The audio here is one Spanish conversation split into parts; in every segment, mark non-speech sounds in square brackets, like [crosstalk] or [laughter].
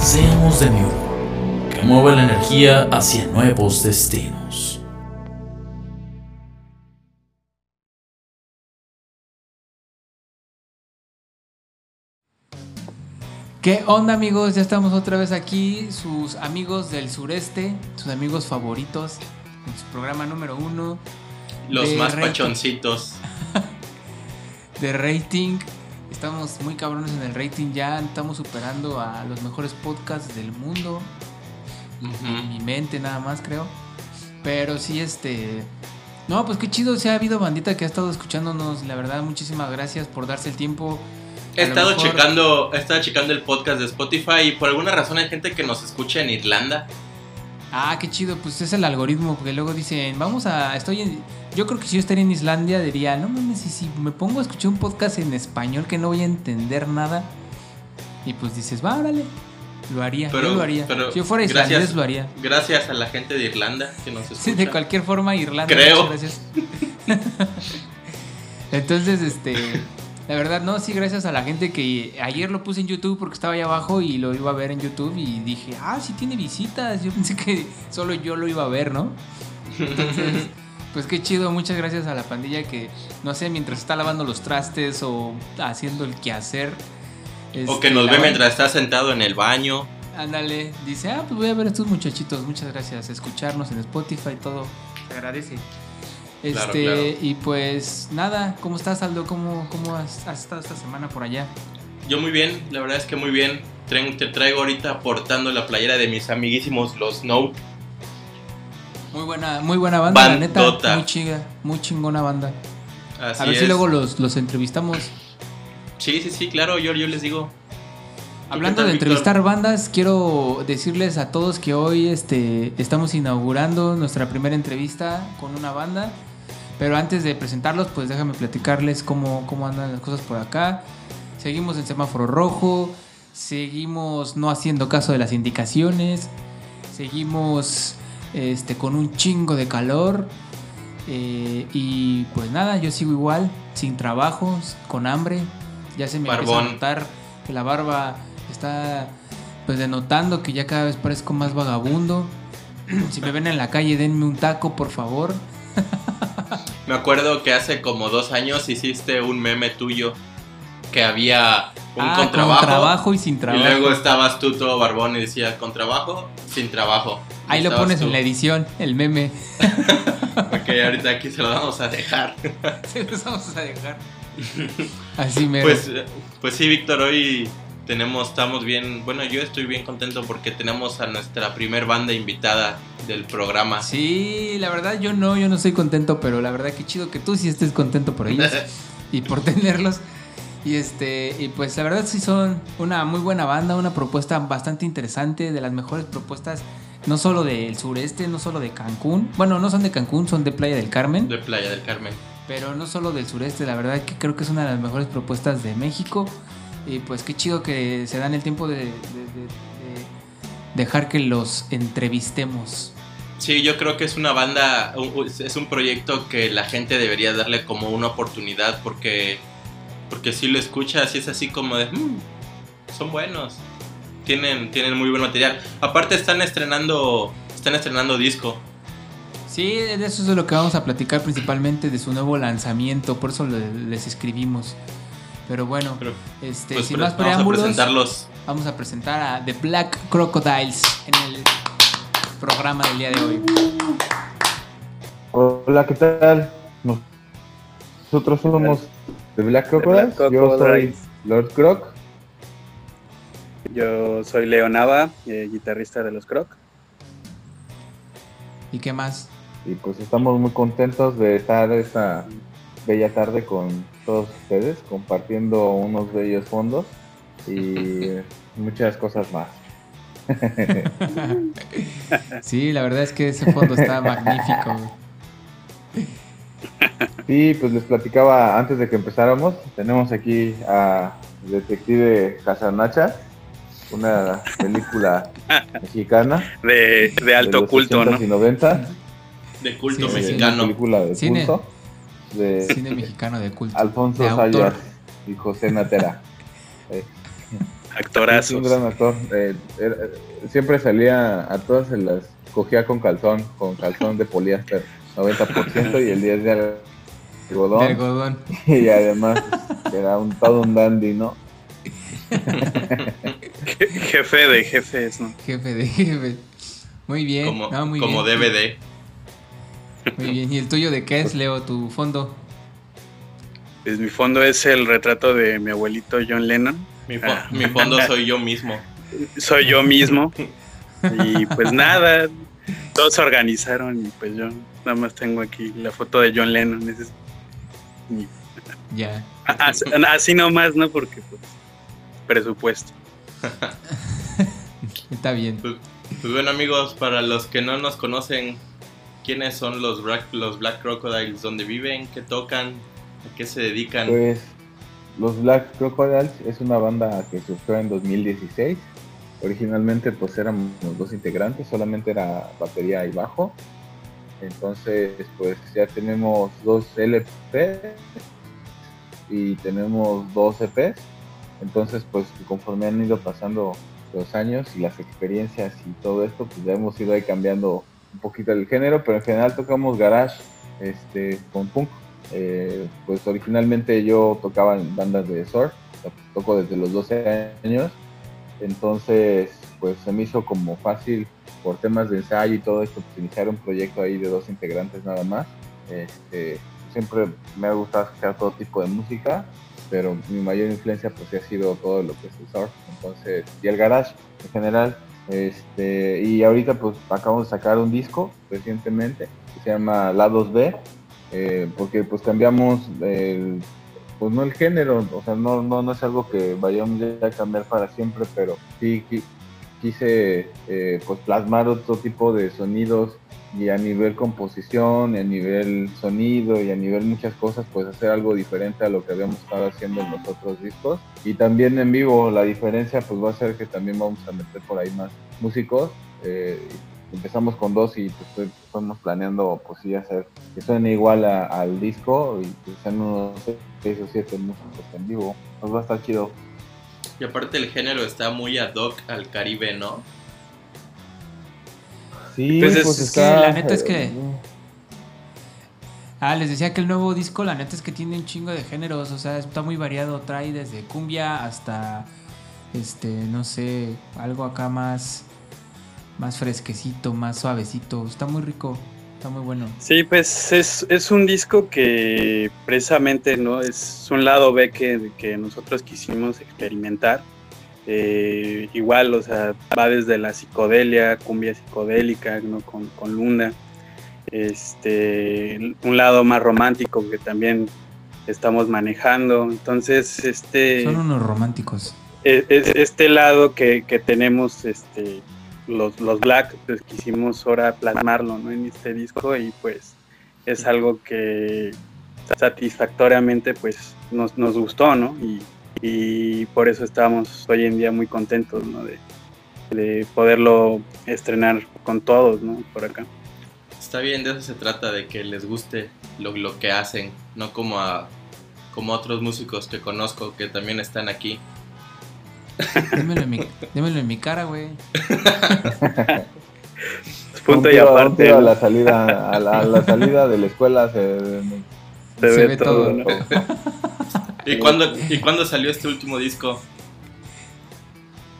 Seamos de nuevo, que mueva la energía hacia nuevos destinos. ¿Qué onda amigos? Ya estamos otra vez aquí, sus amigos del sureste, sus amigos favoritos, en su programa número uno. Los más rating- pachoncitos. [laughs] De rating. Estamos muy cabrones en el rating ya, estamos superando a los mejores podcasts del mundo. En Ujú. mi mente nada más creo. Pero sí, este... No, pues qué chido, se ha habido bandita que ha estado escuchándonos. La verdad, muchísimas gracias por darse el tiempo. He estado mejor- checando, he estado checando el podcast de Spotify y por alguna razón hay gente que nos escucha en Irlanda. Ah, qué chido, pues es el algoritmo, porque luego dicen, vamos a, estoy en, yo creo que si yo estaría en Islandia diría, no mames, y si me pongo a escuchar un podcast en español que no voy a entender nada, y pues dices, va, órale, lo haría, Pero- yo lo haría, pero si yo fuera gracias. islandés lo haría. Gracias a la gente de Irlanda que nos escucha. Sí, de cualquier forma, Irlanda, Creo. muchas gracias. [laughs] [laughs] Entonces, este, la verdad, no, sí, gracias a la gente que ayer lo puse en YouTube porque estaba ahí abajo y lo iba a ver en YouTube y dije, ah, sí tiene visitas. Yo [laughs] pensé que solo yo lo iba a ver, ¿no? Entonces, [laughs] pues qué chido, muchas gracias a la pandilla que, no sé, mientras está lavando los trastes o haciendo el quehacer. O este, que nos ve van- mientras está sentado en el baño. Ándale, dice, ah, pues voy a ver a estos muchachitos, muchas gracias, escucharnos en Spotify, todo, se agradece. Este, Claro, claro. y pues nada, ¿cómo estás Aldo? ¿Cómo, cómo has, has estado esta semana por allá? Yo muy bien, la verdad es que muy bien. Te traigo ahorita portando la playera de mis amiguísimos los No. Muy buena, muy buena banda, la neta, muy chiga, muy chingona banda. Así a ver es. si luego los, los entrevistamos. Sí, sí, sí, claro, yo, yo les digo. ¿Tú Hablando de entrevistar bandas, quiero decirles a todos que hoy este, estamos inaugurando nuestra primera entrevista con una banda. Pero antes de presentarlos, pues déjame platicarles cómo, cómo andan las cosas por acá. Seguimos en semáforo rojo, seguimos no haciendo caso de las indicaciones, seguimos este, con un chingo de calor. eh, y pues nada, yo sigo igual, sin trabajo, con hambre. Ya se me empieza a Barbón. notar que la barba está pues denotando que ya cada vez parezco más vagabundo. [clears throat] si me ven en la calle, denme un taco, por favor. [laughs] Me acuerdo que hace como dos años hiciste un meme tuyo que había un Ah, con con trabajo. y sin trabajo. Y luego estabas tú todo barbón y decía con trabajo, sin trabajo. Y Ahí lo pones tú. en la edición, el meme. [laughs] Ok, ahorita aquí se lo vamos a dejar. [laughs] Se los vamos a dejar. Así me. Pues, pues sí, Víctor, hoy tenemos, estamos bien, bueno, yo estoy bien contento porque tenemos a nuestra primer banda invitada del programa. Sí, la verdad yo no, yo no estoy contento, pero la verdad que chido que tú sí estés contento por ellos [laughs] y por tenerlos. Y este, y pues la verdad sí son una muy buena banda, una propuesta bastante interesante, de las mejores propuestas, no solo del sureste, no solo de Cancún. Bueno, no son de Cancún, son de Playa del Carmen. De Playa del Carmen. Pero no solo del sureste, la verdad que creo que es una de las mejores propuestas de México. Y pues qué chido que se dan el tiempo de, de- de- de dejar que los entrevistemos. Sí, yo creo que es una banda, es un proyecto que la gente debería darle como una oportunidad porque, porque si lo escuchas y es así como de, "Mm, son buenos, tienen, tienen muy buen material. Aparte están estrenando, están estrenando disco. Sí, de eso es de lo que vamos a platicar principalmente de su nuevo lanzamiento, por eso le- les escribimos. Pero bueno, Pero, este, pues, sin más vamos a presentarlos. vamos a presentar a The Black Crocodiles en el programa del día de hoy. Hola, ¿qué tal? Nos- Nosotros somos The Black Crocodiles. Black Yo soy. Lord Croc. Yo soy Leo Nava, eh, guitarrista de los Croc. ¿Y qué más? Y pues estamos muy contentos de estar esta bella tarde con todos ustedes, compartiendo unos bellos fondos y [laughs] muchas cosas más. [laughs] sí, la verdad es que ese fondo está magnífico. Sí, pues les platicaba antes de que empezáramos. Tenemos aquí a Detective Casanacha, una película [laughs] mexicana. De, de alto los culto, 80s ¿no? y 90. De culto Sí, sí, Una mexicano. película de Cine. culto. De Cine mexicano de culto. Alfonso de. Sayas y José Natera. [laughs] Eh, Es Actorazos. un gran actor. Eh, era- siempre salía a todas se las cogía con calzón, con calzón de poliéster, 90% y el 10 de De algodón. algodón. [laughs] Y además era un todo un dandy, ¿no? Je- [laughs] Jefe de jefes, ¿no? Jefe de jefe. Muy bien. Como, no, muy como bien. DVD. Muy bien. ¿Y el tuyo de qué es, Leo, tu fondo? Pues mi fondo es el retrato de mi abuelito John Lennon. Mi, fo- Ah. mi fondo [laughs] soy yo mismo. Soy yo mismo. [laughs] Y pues nada, todos se organizaron y pues yo nada más tengo aquí la foto de John Lennon. ese es mi- Ya. Así, así nomás, ¿no? Porque pues presupuesto. [laughs] Está bien. Pues, pues bueno amigos, para los que no nos conocen, ¿quiénes son los Black, los Black Crocodiles? ¿Dónde viven? ¿Qué tocan? ¿A qué se dedican? Pues los Black Crocodiles es una banda que surgió en 2016. Originalmente pues éramos dos integrantes, solamente era batería y bajo. Entonces pues ya tenemos dos LP y tenemos dos EPs. Entonces pues conforme han ido pasando los años y las experiencias y todo esto, pues ya hemos ido ahí cambiando un poquito el género, pero en general tocamos garage este, con punk. Eh, pues originalmente yo tocaba en bandas de surf, toco desde los 12 años, entonces pues se me hizo como fácil por temas de ensayo y todo esto, pues iniciar un proyecto ahí de dos integrantes nada más. Este, siempre me ha gustado escuchar todo tipo de música, pero mi mayor influencia pues ha sido todo lo que es el surf, entonces, y el garage en general. Este, y ahorita pues acabamos de sacar un disco recientemente que se llama Lados B, eh, porque pues cambiamos el, pues no el género, o sea, no, no, no es algo que vayamos ya a cambiar para siempre, pero sí qui- quise eh, pues plasmar otro tipo de sonidos y a nivel composición, y a nivel sonido y a nivel muchas cosas, pues hacer algo diferente a lo que habíamos estado haciendo en los otros discos. Y también en vivo la diferencia pues va a ser que también vamos a meter por ahí más músicos. eh, empezamos con dos y pues estoy- estamos planeando pues sí hacer que suene igual a- al disco y que sean unos seis o siete músicos en vivo. Nos va a estar chido. Y aparte el género está muy ad hoc al Caribe, ¿no? Sí, Pues es- pues es está. que la neta es que- Ah, les decía que el nuevo disco, la neta es que tiene un chingo de géneros, o sea, está muy variado, trae desde cumbia hasta, este, no sé, algo acá más, más fresquecito, más suavecito, está muy rico, está muy bueno. Sí, pues es, es un disco que precisamente no es un lado B que, que nosotros quisimos experimentar. Eh, igual, o sea, va desde la psicodelia, cumbia psicodélica, ¿no? con, con Lunda. Este, un lado más romántico que también estamos manejando. Entonces, este Son unos románticos. es- es- este lado que, que tenemos este los, los Black pues quisimos ahora plasmarlo ¿no? en este disco y pues es algo que satisfactoriamente pues nos, nos gustó ¿no? y, y por eso estamos hoy en día muy contentos ¿no? de, de poderlo estrenar con todos ¿no? por acá Está bien, de eso se trata, de que les guste lo, lo que hacen, no como a como a otros músicos que conozco que también están aquí. Dímelo en mi, dímelo en mi cara, güey. [laughs] Punto un y aparte a la salida, a la, a la salida de la escuela se, se, se ve, ve todo, todo. ¿no? [laughs] ¿Y cuándo, ¿Y cuándo salió este último disco?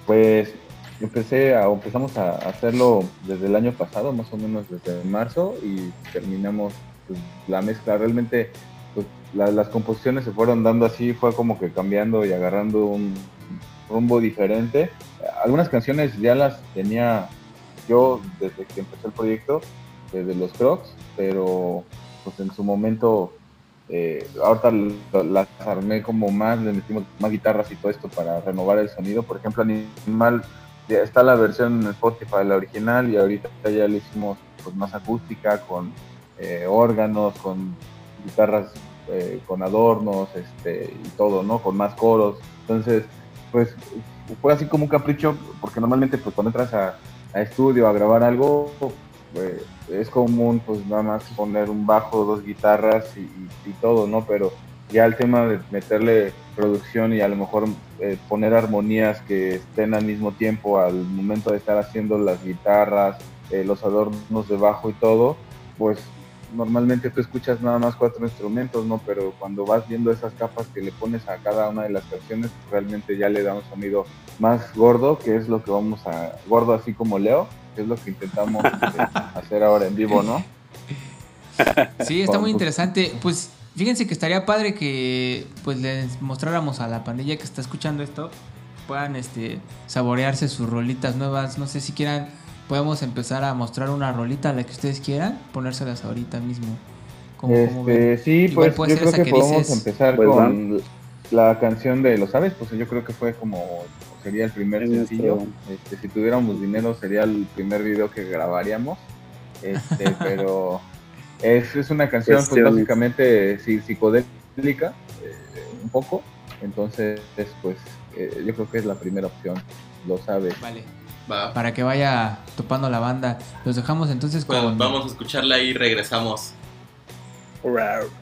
Pues empecé a, empezamos a hacerlo desde el año pasado, más o menos desde marzo, y terminamos pues, la mezcla. Realmente pues, la- las composiciones se fueron dando así, fue como que cambiando y agarrando un rumbo diferente. Algunas canciones ya las tenía yo desde que empezó el proyecto, desde los Crocs, pero pues en su momento eh, ahorita las armé como más, le metimos más guitarras y todo esto para renovar el sonido. Por ejemplo, Animal está la versión en Spotify, la original, y ahorita ya le hicimos pues, más acústica, con eh, órganos, con guitarras eh, con adornos, este, y todo, ¿no? Con más coros. Entonces, pues fue así como un capricho, porque normalmente pues cuando entras a, estudio a grabar algo, pues, es común pues nada más poner un bajo, dos guitarras y, todo, ¿no? Pero ya el tema de meterle producción y a lo mejor eh, poner armonías que estén al mismo tiempo al momento de estar haciendo las guitarras, eh, los adornos de bajo y todo, pues normalmente tú escuchas nada más cuatro instrumentos, ¿no? Pero cuando vas viendo esas capas que le pones a cada una de las canciones, realmente ya le da un sonido más gordo, que es lo que vamos a, gordo así como Leo, que es lo que intentamos este, [laughs] hacer ahora en vivo, ¿no? Sí, está muy interesante. Pues fíjense que estaría padre que pues les mostráramos a la pandilla que está escuchando esto, puedan este saborearse sus rolitas nuevas, no sé si quieran podemos empezar a mostrar una rolita, la que ustedes quieran, ponérselas ahorita mismo. este, sí, pues yo creo que, podemos empezar pues, con la canción de ¿Lo sabes? Pues yo creo que fue como, sería el primer sencillo. Este, si tuviéramos dinero sería el primer video que grabaríamos. Este, [laughs] pero es, es, una canción pues, básicamente psicodélica, eh, un poco. Entonces, pues eh, yo creo que es la primera opción. Lo sabes. Vale. Para que vaya topando la banda. Los dejamos entonces con. vamos a escucharla y regresamos. tú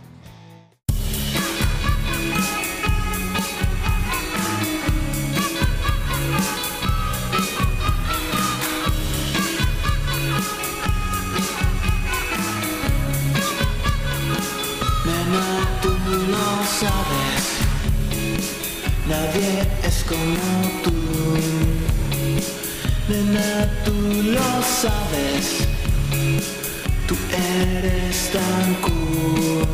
como tú. Nena, tú lo sabes, tú eres tan cool.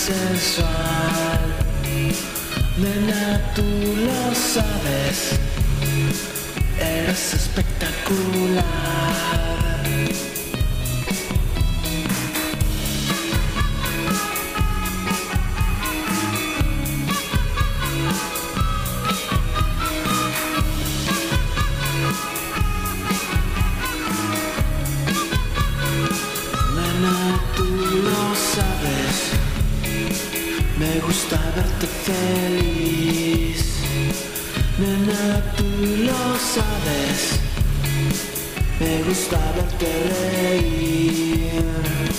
Sensual. Nena, tú lo sabes, eres espectacular. Feliz. Nena, tú lo sabes. Me gusta verte reír.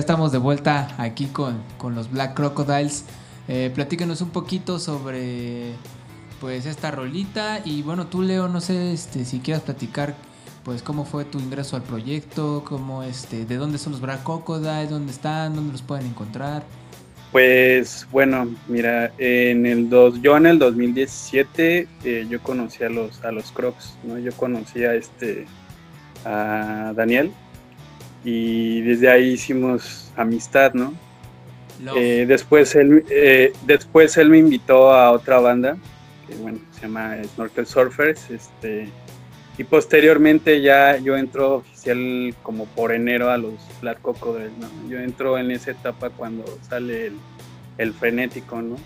Estamos de vuelta aquí con, con los Black Crocodiles. Eh, platícanos un poquito sobre pues esta rolita y bueno, tú Leo, no sé este, si quieras platicar pues cómo fue tu ingreso al proyecto, cómo este, de dónde son los Black Crocodiles, dónde están, dónde los pueden encontrar. Pues bueno, mira, en el dos, yo en el 2017 eh, yo conocí a los a los Crocs, ¿no? Yo conocí a este a Daniel y desde ahí hicimos amistad, ¿no? Eh, después él eh, después él me invitó a otra banda que bueno se llama Snorkel Surfers, este y posteriormente ya yo entro oficial como por enero a los Black Crocodiles, ¿no? Yo entro en esa etapa cuando sale el, el frenético, ¿no?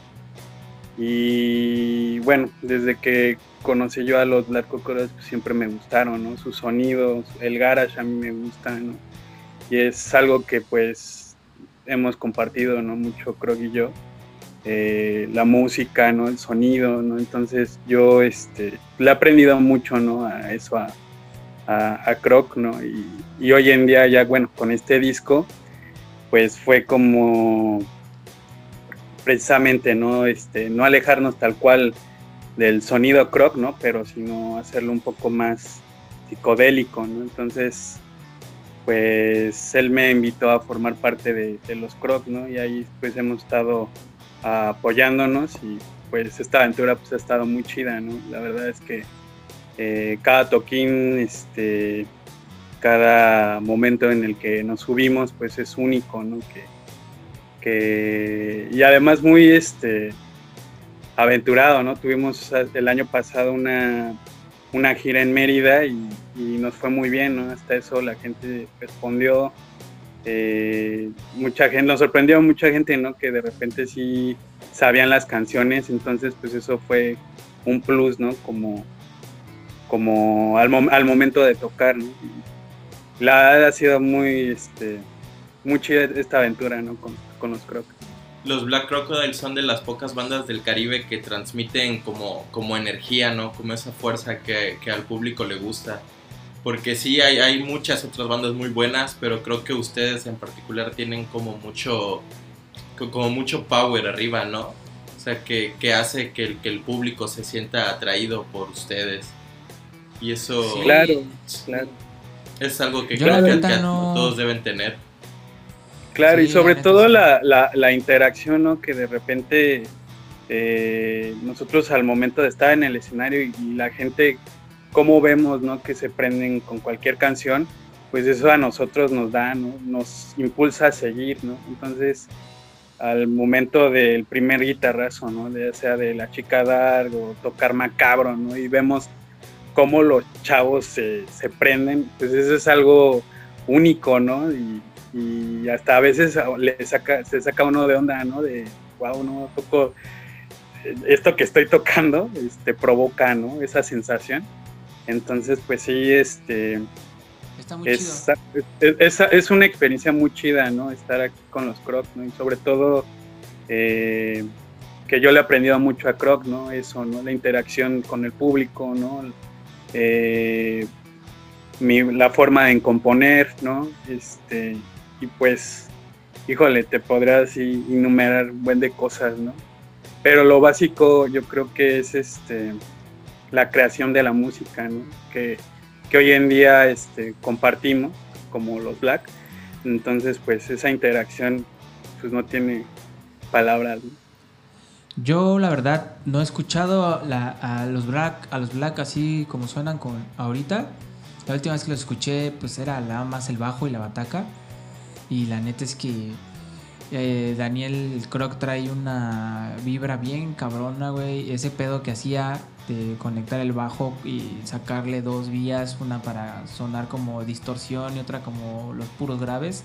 Y bueno, desde que conocí yo a los Black Crocodiles pues, siempre me gustaron, ¿no? Sus sonidos, el garage a mí me gusta, ¿no? Y es algo que pues hemos compartido, ¿no? Mucho Croc y yo. Eh, la música, ¿no? El sonido, ¿no? Entonces yo este, le he aprendido mucho, ¿no? A eso, a, a, a Croc, ¿no? Y, y hoy en día ya, bueno, con este disco, pues fue como precisamente, ¿no? Este, no alejarnos tal cual del sonido Croc, ¿no? Pero sino hacerlo un poco más psicodélico, ¿no? Entonces, pues él me invitó a formar parte de, los Croc, ¿no? Y ahí pues hemos estado apoyándonos y pues esta aventura pues ha estado muy chida, ¿no? La verdad es que eh, cada toquín, este, cada momento en el que nos subimos pues es único, ¿no? Que, que y además muy este aventurado, ¿no? Tuvimos el año pasado una, una gira en Mérida y, nos fue muy bien, ¿no? Hasta eso la gente respondió, eh, mucha gente, nos sorprendió mucha gente, ¿no? Que de repente sí sabían las canciones, entonces pues eso fue un plus, ¿no? Como, como al, mom- al momento de tocar, ¿no? La ha sido muy, este, muy chida esta aventura, ¿no? Con, con los Crocs. Los Black Crocodiles son de las pocas bandas del Caribe que transmiten como, como energía, ¿no? Como esa fuerza que, que al público le gusta. Porque sí, hay, hay muchas otras bandas muy buenas, pero creo que ustedes en particular tienen como mucho, co- como mucho power arriba, ¿no? O sea, que, que hace que el, que el público se sienta atraído por ustedes. Y eso Sí. Claro, claro. es algo que Yo creo que, neta que no- todos deben tener. Claro, Sí, y sobre la todo la, la, la interacción, ¿no? Que de repente eh, nosotros al momento de estar en el escenario y, y la gente, cómo vemos, ¿no? Que se prenden con cualquier canción, pues eso a nosotros nos da, ¿no? Nos impulsa a seguir, ¿no? Entonces, al momento del primer guitarrazo, ¿no? Ya sea de la chica Dark o tocar macabro, ¿no? Y vemos cómo los chavos se, se prenden, pues eso es algo único, ¿no? Y, y hasta a veces le saca, se saca uno de onda, ¿no? De, wow, no, toco, esto que estoy tocando, este, provoca, ¿no? Esa sensación. Entonces, pues sí, este, Está muy es, chido. es, es- es una experiencia muy chida, ¿no? Estar aquí con los Crocs, ¿no? Y sobre todo eh, que yo le he aprendido mucho a Croc, ¿no? Eso, ¿no? La interacción con el público, ¿no? Eh, mi- la forma de componer, ¿no? Este, y pues, híjole, te podrás enumerar un buen de cosas, ¿no? Pero lo básico yo creo que es este la creación de la música. Que, que hoy en día este, compartimos, como los Black. Entonces, pues esa interacción pues no tiene palabras. ¿no? Yo la verdad no he escuchado la- a los Black, a los Black así como suenan con ahorita. La última vez que los escuché pues era nada más el bajo y la bataca. Y la neta es que eh, Daniel Croc trae una vibra bien cabrona, güey. Ese pedo que hacía de conectar el bajo y sacarle dos vías, una para sonar como distorsión y otra como los puros graves.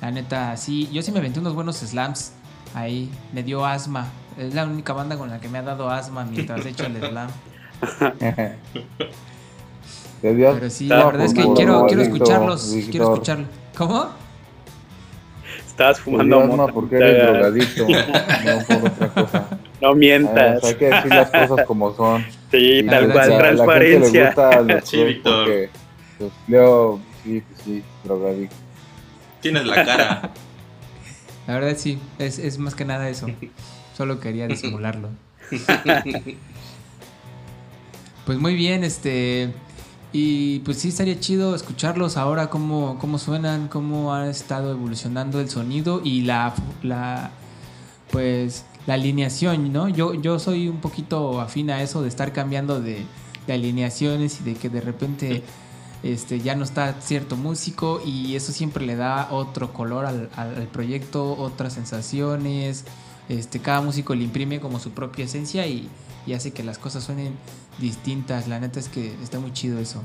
La neta, sí, yo sí me aventé unos buenos slams ahí, me dio asma. Es la única banda con la que me ha dado asma mientras he hecho el slam. [laughs] Pero sí, la verdad es que por quiero, quiero escucharlos, quiero Víctor. ¿Cómo? Estabas fumando mota. porque eres drogadicto, [laughs] no por otra cosa. No mientas. hay que decir las cosas como son. Sí, tal cual, sí. A la gente le transparencia. [laughs] Sí, Víctor. porque, pues, Leo, sí, pues, sí, drogadicto. Tienes la cara. [laughs] La verdad sí, es, es más que nada eso. Solo quería disimularlo. Pues muy bien, este. Y pues sí, estaría chido escucharlos ahora, cómo, cómo suenan, cómo ha estado evolucionando el sonido y la, la pues la alineación, ¿no? Yo, yo soy un poquito afín a eso de estar cambiando de, de alineaciones y de que de repente este, ya no está cierto músico y eso siempre le da otro color al, al- al proyecto, otras sensaciones. Este, cada músico le imprime como su propia esencia y, y hace que las cosas suenen distintas. La neta es que está muy chido eso.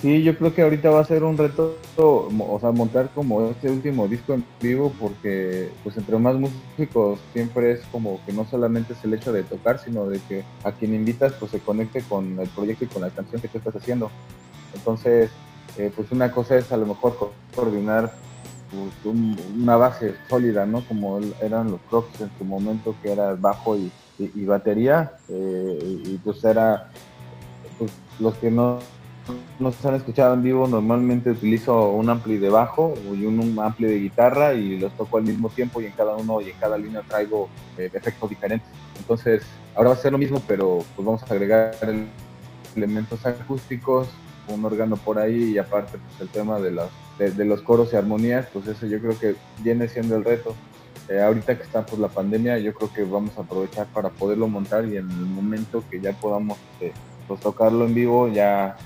Sí, yo creo que ahorita va a ser un reto, o sea, montar como este último disco en vivo, porque pues entre más músicos siempre es como que no solamente es el hecho de tocar, sino de que a quien invitas pues se conecte con el proyecto y con la canción que tú estás haciendo. Entonces, eh, pues una cosa es a lo mejor co- coordinar pues, un- una base sólida, ¿no? Como eran los Crocs en su momento, que era bajo y, y- batería, eh, y pues era pues, los que no no se han escuchado en vivo, normalmente utilizo un ampli de bajo y un, ampli de guitarra y los toco al mismo tiempo y en cada uno y en cada línea traigo eh, efectos diferentes. Entonces, ahora va a ser lo mismo, pero pues vamos a agregar el- elementos acústicos, un órgano por ahí y aparte pues el tema de los, de los coros y armonías, pues eso yo creo que viene siendo el reto. Eh, ahorita que está pues la pandemia, yo creo que vamos a aprovechar para poderlo montar y en el momento que ya podamos este, pues, tocarlo en vivo, ya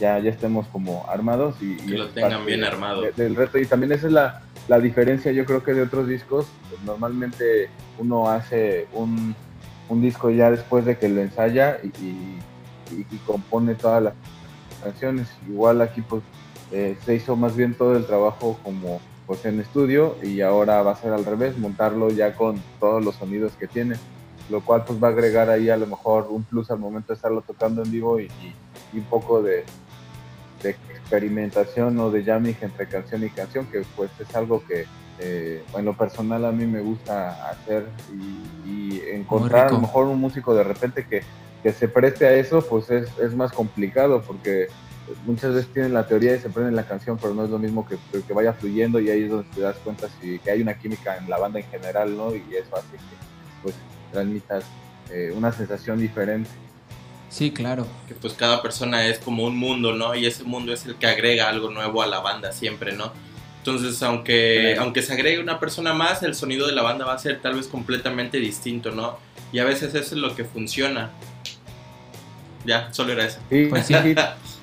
ya, ya estemos como armados y, y Que lo tengan bien armado. de- del reto. Y también esa es la, la diferencia yo creo que de otros discos. Pues, normalmente uno hace un, un disco ya después de que lo ensaya y- y compone todas las canciones. Igual aquí pues eh, se hizo más bien todo el trabajo como pues en estudio y ahora va a ser al revés montarlo ya con todos los sonidos que tiene lo cual pues va a agregar ahí a lo mejor un plus al momento de estarlo tocando en vivo y, y- y un poco de, de experimentación o de jamming entre canción y canción, que pues es algo que eh, en lo personal a mí me gusta hacer y, y encontrar a lo mejor un músico de repente que, que se preste a eso, pues es, es más complicado porque muchas veces tienen la teoría y se prenden la canción, pero no es lo mismo que, que vaya fluyendo y ahí es donde te das cuenta si, que hay una química en la banda en general, ¿no? Y eso hace que pues transmitas eh, una sensación diferente. Sí, claro. Que pues cada persona es como un mundo, ¿no? Y ese mundo es el que agrega algo nuevo a la banda siempre, ¿no? Entonces, aunque, Claro. aunque se agregue una persona más, el sonido de la banda va a ser tal vez completamente distinto, ¿no? Y a veces eso es lo que funciona. Ya, solo era eso. Sí, Pues sí. [laughs]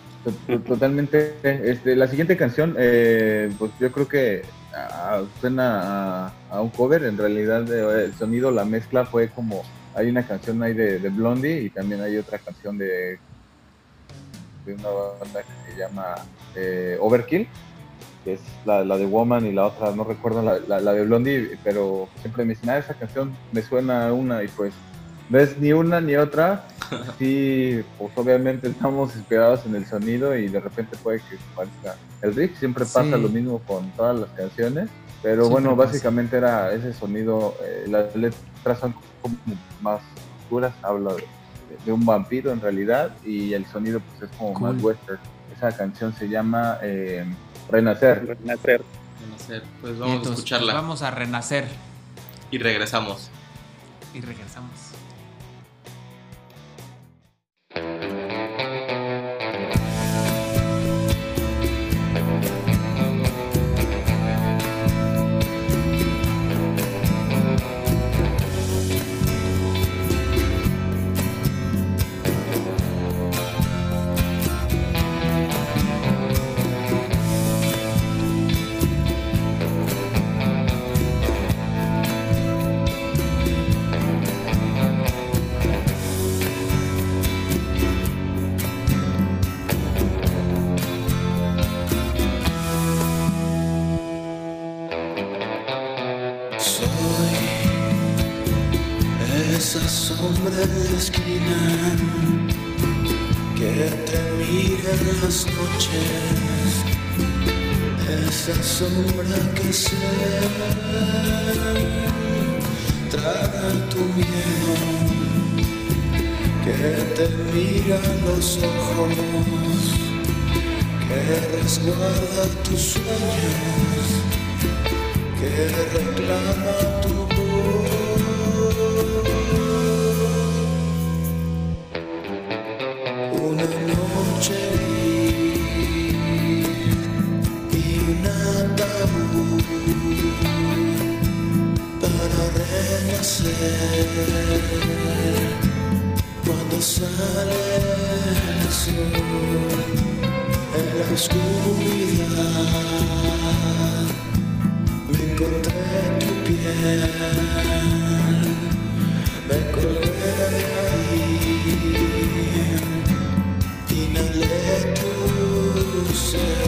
totalmente. Este, la siguiente canción, eh, pues yo creo que ah, suena a, un cover. En realidad, eh, el sonido, la mezcla fue como. Hay una canción ahí de, Blondie y también hay otra canción de, de una banda que se llama eh, Overkill, que es la, de Woman y la otra, no recuerdo la, la- de Blondie, pero siempre me dicen, ah, esa canción me suena una y pues no es ni una ni otra, sí, pues obviamente estamos inspirados en el sonido y de repente puede que parezca el riff, siempre pasa Sí. lo mismo con todas las canciones, pero Siempre bueno, pasa. básicamente era ese sonido, eh, las letras son como más oscuras, habla de, de un vampiro en realidad y el sonido pues es como Cool. más western. Esa canción se llama eh, Renacer. Renacer. Sé, pues vamos a escucharla vamos a renacer y regresamos. y regresamos. La oscuridad me encontré tu piel. Me colgué de ahí inhalé tu ser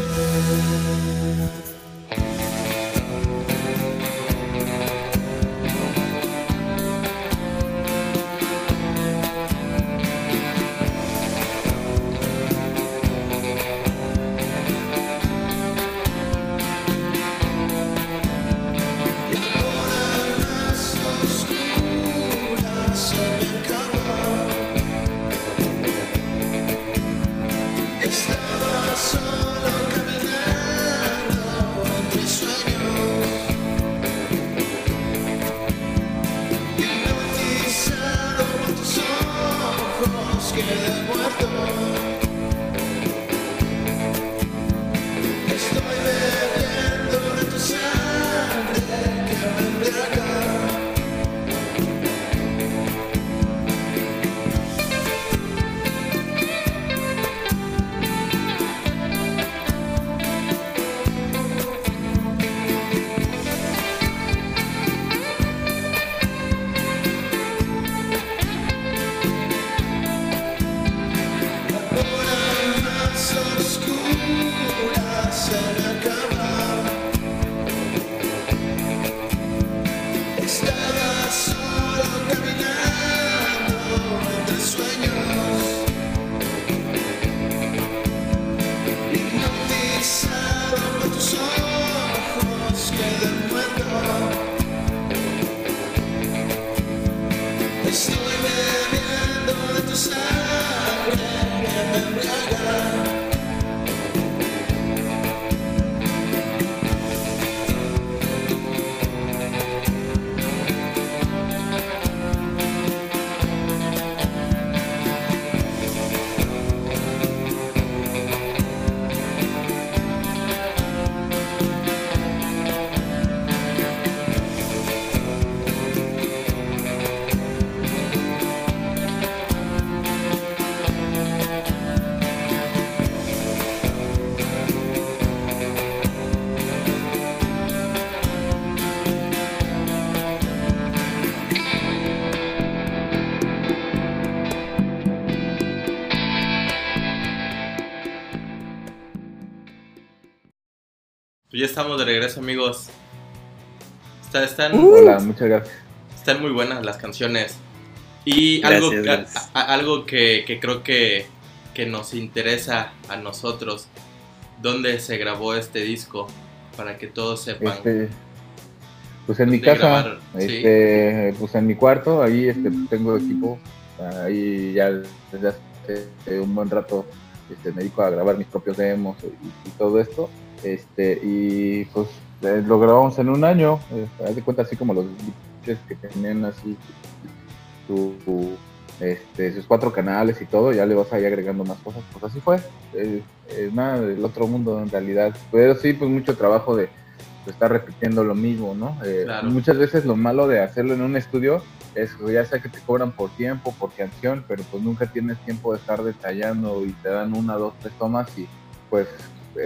Estoy estamos de regreso, amigos. Está- están, Hola, muchas gracias. están muy buenas las canciones. Y algo, Gracias, a- gracias. a- algo que, que creo que, que nos interesa a nosotros, ¿dónde se grabó este disco? Para que todos sepan. Este, pues en mi ¿Dónde casa? Sí. este, pues en mi cuarto, ahí este, tengo equipo, ahí ya desde hace un buen rato este, me dedico a grabar mis propios demos y, y todo esto, este, y pues eh, lo grabamos en un año, eh, haz de cuenta así como los bichos que tenían así su, su, este, sus cuatro canales y todo, ya le vas ahí agregando más cosas, pues así fue, eh, eh, nada del otro mundo en realidad, pero sí, pues mucho trabajo de de estar repitiendo lo mismo, ¿no? Eh, Claro. Muchas veces lo malo de hacerlo en un estudio es que ya sea que te cobran por tiempo, por canción, pero pues nunca tienes tiempo de estar detallando y te dan una, dos, tres tomas y pues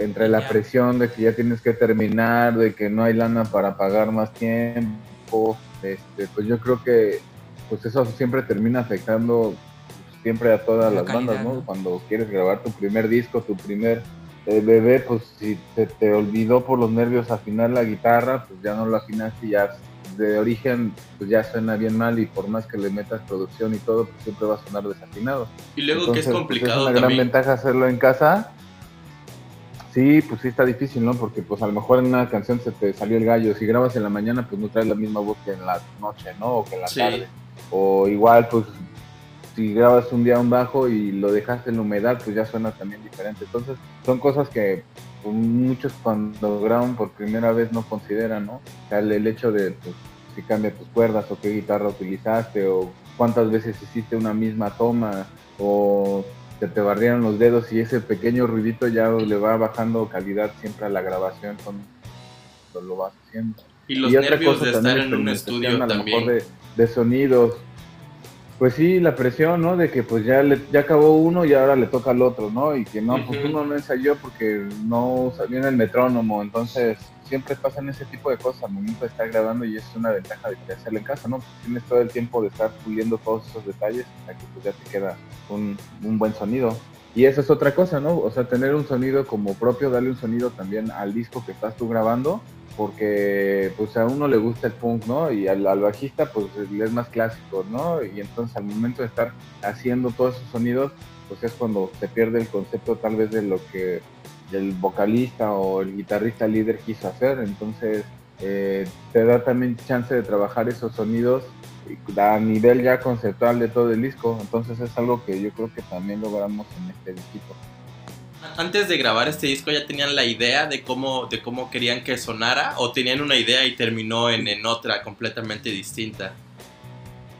entre la presión de que ya tienes que terminar, de que no hay lana para pagar más tiempo, este, pues yo creo que pues eso siempre termina afectando pues, siempre a todas La las bandas, ¿no? ¿no? Cuando quieres grabar tu primer disco, tu primer eh, bebé, pues si se te olvidó por los nervios afinar la guitarra, pues ya no lo afinaste y ya de origen pues ya suena bien mal y por más que le metas producción y todo, pues siempre va a sonar desafinado. Y luego Entonces, que es pues, complicado es una gran ventaja hacerlo en casa. Sí, pues sí está difícil, ¿no? Porque pues a lo mejor en una canción se te salió el gallo. Si grabas en la mañana, pues no traes la misma voz que en la noche, ¿no? O que en la Sí. tarde. O igual, pues si grabas un día un bajo y lo dejaste en la humedad, pues ya suena también diferente. Entonces, son cosas que pues, muchos cuando graban por primera vez no consideran, ¿no? O sea, el, el hecho de pues, si cambia tus cuerdas o qué guitarra utilizaste o cuántas veces hiciste una misma toma o se te barrieron los dedos y ese pequeño ruidito ya le va bajando calidad siempre a la grabación cuando lo vas haciendo. Y los otra nervios cosa de también, estar en un estudio a lo mejor también. de, de sonidos. Pues sí, la presión, ¿no? De que pues ya le, ya acabó uno y ahora le toca al otro, ¿no? Y que no, pues uno no ensayó porque no en el metrónomo, entonces siempre pasan ese tipo de cosas al momento de estar grabando y es una ventaja de hacerlo en casa, ¿no? Pues tienes todo el tiempo de estar puliendo todos esos detalles hasta que pues ya te queda un, un buen sonido. Y esa es otra cosa, ¿no? O sea, tener un sonido como propio, darle un sonido también al disco que estás tú grabando, porque pues a uno le gusta el punk, ¿no? Y al, al bajista pues le es más clásico, ¿no? Y entonces al momento de estar haciendo todos esos sonidos, pues es cuando se pierde el concepto tal vez de lo que el vocalista o el guitarrista líder quiso hacer, entonces eh, te da también chance de trabajar esos sonidos a nivel ya conceptual de todo el disco, entonces es algo que yo creo que también logramos en este disco. Antes de grabar este disco ya tenían la idea de cómo, de cómo querían que sonara o tenían una idea y terminó en, en otra completamente distinta.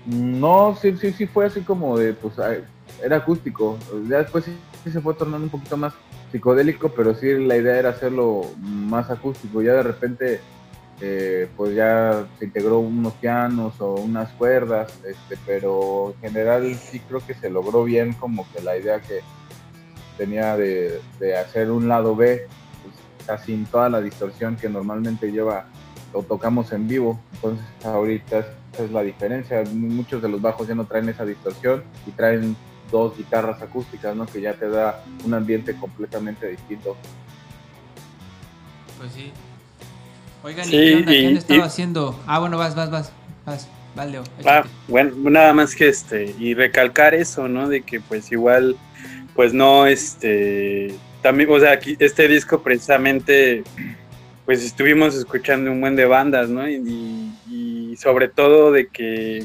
No, sí, sí, sí fue así como de, pues, era acústico. Ya después sí, sí se fue tornando un poquito más psicodélico, pero sí la idea era hacerlo más acústico. Ya de repente, eh, pues ya se integró unos pianos o unas cuerdas, este, pero en general sí creo que se logró bien como que la idea que tenía de, de hacer un lado B, pues, sin toda la distorsión que normalmente lleva o tocamos en vivo. Entonces ahorita es la diferencia. Muchos de los bajos ya no traen esa distorsión y traen dos guitarras acústicas, ¿no? Que ya te da un ambiente completamente distinto. Pues sí. Oigan, Sí, ¿y qué onda? ¿Qué han estado y- haciendo? Ah, bueno, vas, vas, vas. Vas, Leo. Ah, bueno, nada más que este, y recalcar eso, ¿no? De que pues igual, pues no, este, también, o sea, aquí, este disco precisamente, pues estuvimos escuchando un buen de bandas, ¿no? Y, y- y sobre todo de que,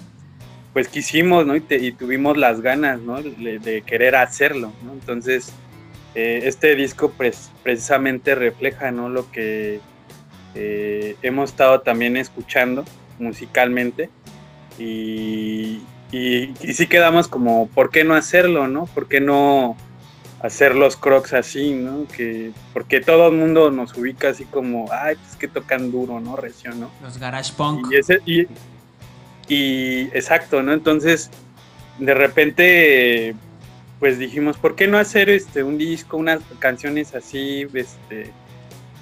pues quisimos, ¿no? Y, te- y tuvimos las ganas, ¿no? De, de querer hacerlo, ¿no? Entonces, eh, este disco pues, precisamente refleja, ¿no? Lo que eh, hemos estado también escuchando musicalmente y, y, y sí quedamos como, ¿por qué no hacerlo, no? ¿Por qué no hacer los crocs así, no? Que, porque todo el mundo nos ubica así como, ay, pues que tocan duro, ¿no? Recio, ¿no? Los Garage Punk. Y, ese, y, y exacto, ¿no? Entonces, de repente, pues dijimos, ¿por qué no hacer este un disco, unas canciones así, este,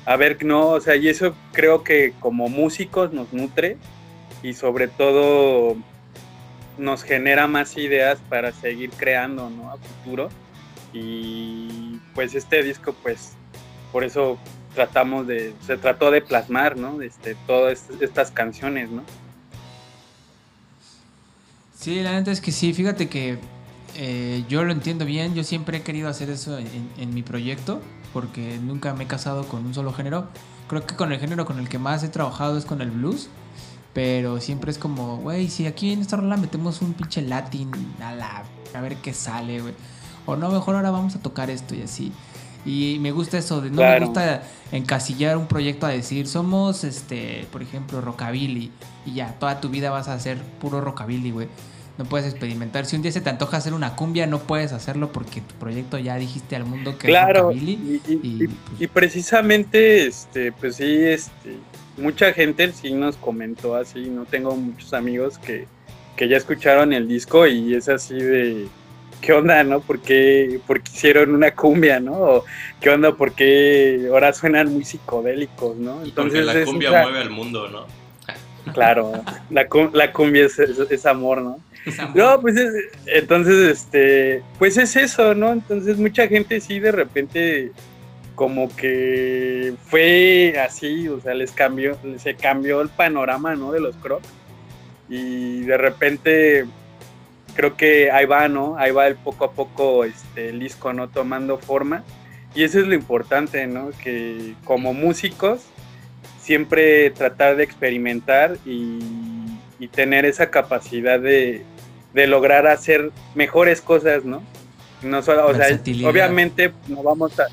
a ver, no, o sea, y eso creo que como músicos nos nutre y sobre todo nos genera más ideas para seguir creando, ¿no? A futuro. Y pues este disco, pues, por eso tratamos de, se trató de plasmar, ¿no? Este, todas estas canciones, ¿no? Sí, la neta es que sí, fíjate que eh, yo lo entiendo bien, yo siempre he querido hacer eso en, en mi proyecto, porque nunca me he casado con un solo género. Creo que con el género con el que más he trabajado es con el blues, pero siempre es como, güey, si aquí en esta rola metemos un pinche latin a la... a ver qué sale, güey. O no, mejor ahora vamos a tocar esto y así. Y me gusta eso, de no me gusta encasillar un proyecto a decir, somos, este, por ejemplo, rockabilly, y ya, toda tu vida vas a hacer puro rockabilly, güey. No puedes experimentar. Si un día se te antoja hacer una cumbia, no puedes hacerlo porque tu proyecto ya dijiste al mundo que claro, es y, y- y, y- pues- y precisamente, este, pues sí, este, mucha gente sí nos comentó así, no tengo muchos amigos que, que ya escucharon el disco y es así de, ¿qué onda, no? ¿Por qué, por qué hicieron una cumbia, no? O, ¿Qué onda? ¿Por qué ahora suenan muy psicodélicos, no? Porque la es cumbia esa- mueve al mundo, ¿no? Claro, la, la cumbia es, es- es amor, ¿no? No, pues es- entonces, este, pues es eso, ¿no? Entonces mucha gente sí de repente como que fue así, o sea, les cambió, se cambió el panorama, ¿no? De los crocs. Y de repente creo que ahí va, ¿no? Ahí va el poco a poco este, el disco, ¿no? Tomando forma. Y eso es lo importante, ¿no? Que como músicos siempre tratar de experimentar y, y tener esa capacidad de, de lograr hacer mejores cosas, ¿no? No solo, o sea, obviamente no vamos a,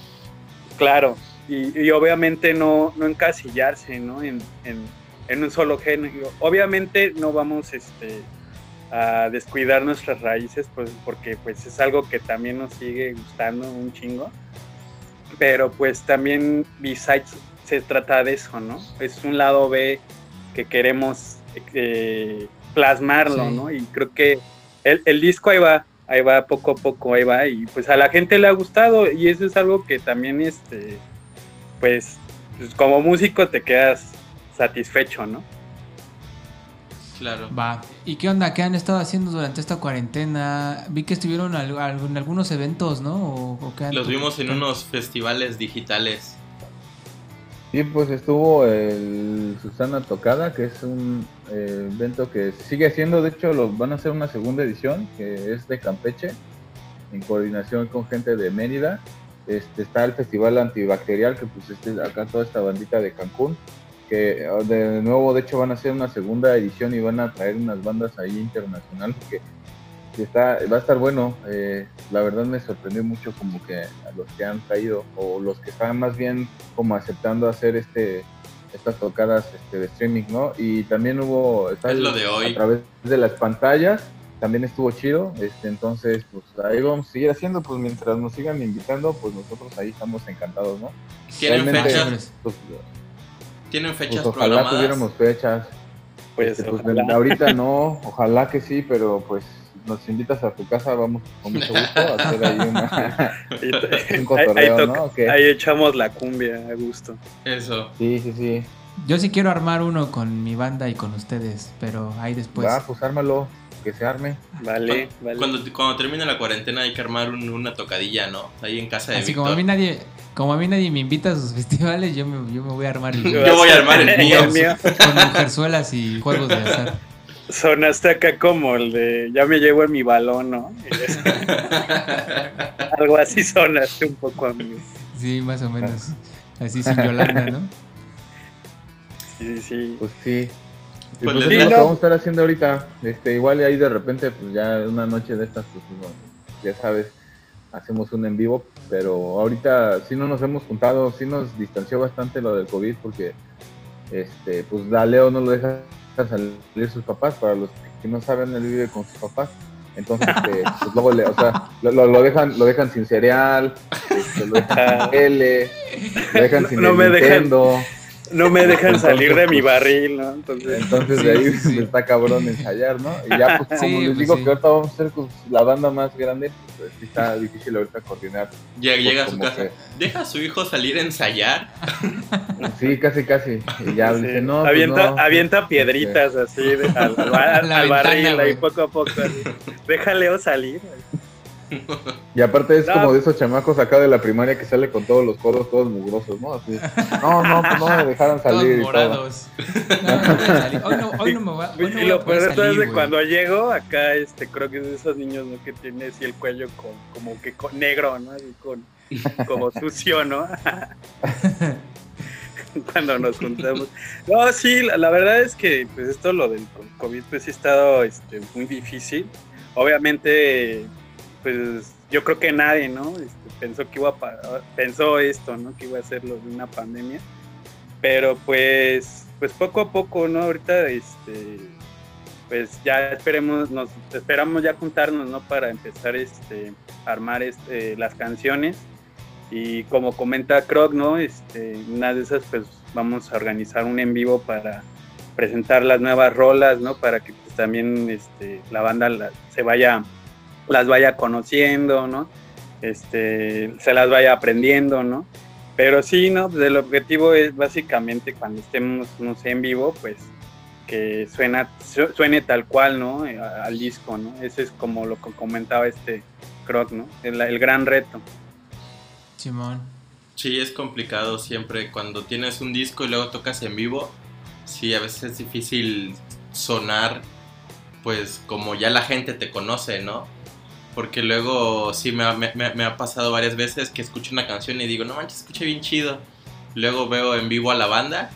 claro, y, y obviamente no, no encasillarse, ¿no? En, en, en un solo género. Obviamente no vamos, este, a descuidar nuestras raíces, pues, porque pues es algo que también nos sigue gustando un chingo. Pero pues también Besides se trata de eso, ¿no? Es un lado B que queremos eh, plasmarlo, Sí. ¿no? Y creo que el, el disco ahí va, ahí va poco a poco, ahí va, y pues a la gente le ha gustado, y eso es algo que también, este, pues, pues, como músico te quedas satisfecho, ¿no? Claro. Va. ¿Y qué onda? ¿Qué han estado haciendo durante esta cuarentena? Vi que estuvieron en algunos eventos, ¿no? ¿O, o qué han- Los vimos en unos festivales digitales. Sí, pues estuvo el Susana Tocada, que es un eh, evento que sigue haciendo, de hecho lo, van a hacer una segunda edición, que es de Campeche, en coordinación con gente de Mérida. Este, está el Festival Antibacterial, que pues este, acá toda esta bandita de Cancún, que de nuevo de hecho van a hacer una segunda edición y van a traer unas bandas ahí internacionales que, que está, va a estar bueno. eh, la verdad me sorprendió mucho como que a los que han caído o los que están más bien como aceptando hacer este estas tocadas este, de streaming, ¿no? Y también hubo Es lo de hoy. a través de las pantallas, también estuvo chido, este, entonces pues ahí vamos a seguir haciendo, pues mientras nos sigan invitando, pues nosotros ahí estamos encantados, ¿no? ¿Tienen Realmente- fechas, Hombres. Pues, ¿tienen pues, fechas ojalá programadas? tuviéramos fechas, Pues, Este, pues, ojalá. ahorita no, ojalá que sí, pero pues nos invitas a tu casa, vamos con mucho [laughs] gusto a hacer ahí una, [laughs] un ahí, ahí cotorreo, ahí echamos la cumbia a gusto. Eso. Sí, sí, sí. Yo sí quiero armar uno con mi banda y con ustedes, pero ahí después. Va, pues ármalo, que se arme. Vale, Cu- vale. Cuando, cuando termine la cuarentena hay que armar un- una tocadilla, ¿no? Ahí en casa de Así Víctor. como a mí nadie, como a mí nadie me invita a sus [laughs] festivales, yo me, yo me voy a armar el mío, Yo voy a armar el mío. con mujerzuelas y juegos de azar. Sonaste acá como el de ya me llevo en mi balón, ¿no? [laughs] Algo así sonaste un poco a mí. Sí, más o menos. Así sin Yolanda, ¿no? Sí, sí, sí. Pues sí. Y Pues pues lo que vamos a estar haciendo ahorita. Este, igual ahí de repente, pues ya una noche de estas, pues no, ya sabes, hacemos un en vivo, pero ahorita sí no nos hemos juntado, sí nos distanció bastante lo del COVID porque este, pues a Leo no lo deja salir sus papás, para los que no saben, él vive con sus papás. Entonces, [laughs] este, pues luego le, o sea, lo, lo- lo dejan, lo dejan sin cereal, este, lo dejan [laughs] sin tele, lo dejan sin no el me dejan-. No me dejan salir de mi Entonces, barril, ¿no? Entonces, Entonces de ahí sí, está cabrón ensayar, ¿no? Y ya pues Sí, como les pues, digo sí. que ahorita vamos a ser pues, la banda más grande, pues sí está difícil ahorita coordinar. Llega, Pues, llega a su casa. que- ¿Deja a su hijo salir a ensayar? [laughs] Sí, casi casi. Y ya sí. dice, no, pues, avienta, no, avienta piedritas así de- al, [laughs] al, al barril ahí poco a poco. así. Déjale salir. Y aparte es No. como de esos chamacos acá de la primaria que sale con todos los codos todos mugrosos, ¿no? Así, no, no, pues no me [laughs] dejaron Todos salir y todo. morados. No, no salir. Hoy no, hoy no me va, hoy no y voy a lo peor es de cuando llego, acá este creo que es de esos niños ¿no? que tiene así el cuello con, como que con negro, ¿no? Así con, como sucio, ¿no? [laughs] cuando nos juntamos. No, sí, la, la verdad es que pues esto lo del COVID pues sí ha estado este, muy difícil. Obviamente, pues yo creo que nadie, ¿no? Este, pensó que iba a pensó esto, ¿no? Que iba a ser lo de una pandemia. Pero pues, pues poco a poco, ¿no? Ahorita, este, pues ya esperemos, nos esperamos ya juntarnos, ¿no? Para empezar, este, a armar este, las canciones. Y como comenta Croc, ¿no? Este, una de esas, pues vamos a organizar un en vivo para presentar las nuevas rolas, ¿no? Para que pues, también este, la banda la- se vaya, las vaya conociendo, ¿no? Este, se las vaya aprendiendo, ¿no? Pero sí, ¿no? Pues el objetivo es básicamente cuando estemos, no sé, en vivo, pues que suena, su- suene tal cual, ¿no? Eh, Al disco, ¿no? Ese es como lo que comentaba este Croc, ¿no? El, el gran reto. Simón. Sí, es complicado siempre cuando tienes un disco y luego tocas en vivo. Sí, a veces es difícil sonar, pues como ya la gente te conoce, ¿no? Porque luego sí me ha, me- ha pasado varias veces que escucho una canción y digo, no manches, escuché bien chido. Luego veo en vivo a la banda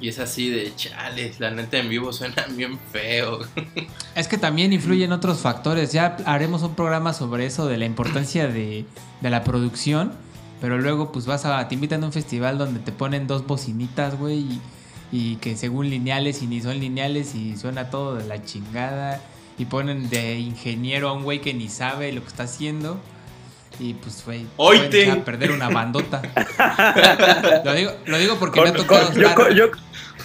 Y es así de chale, la neta en vivo suena [laughs] bien feo. [laughs] Es que también influyen otros factores. Ya haremos un programa sobre eso, de la importancia de, de la producción. Pero luego, pues vas a. Te invitan a un festival donde te ponen dos bocinitas, güey. Y, y que según lineales y ni son lineales y suena todo de la chingada. Y ponen de ingeniero a un güey que ni sabe lo que está haciendo. Y pues, güey, echar a perder una bandota. [laughs] lo, digo, lo digo porque me ha Con- tocado con- yo, estar- yo-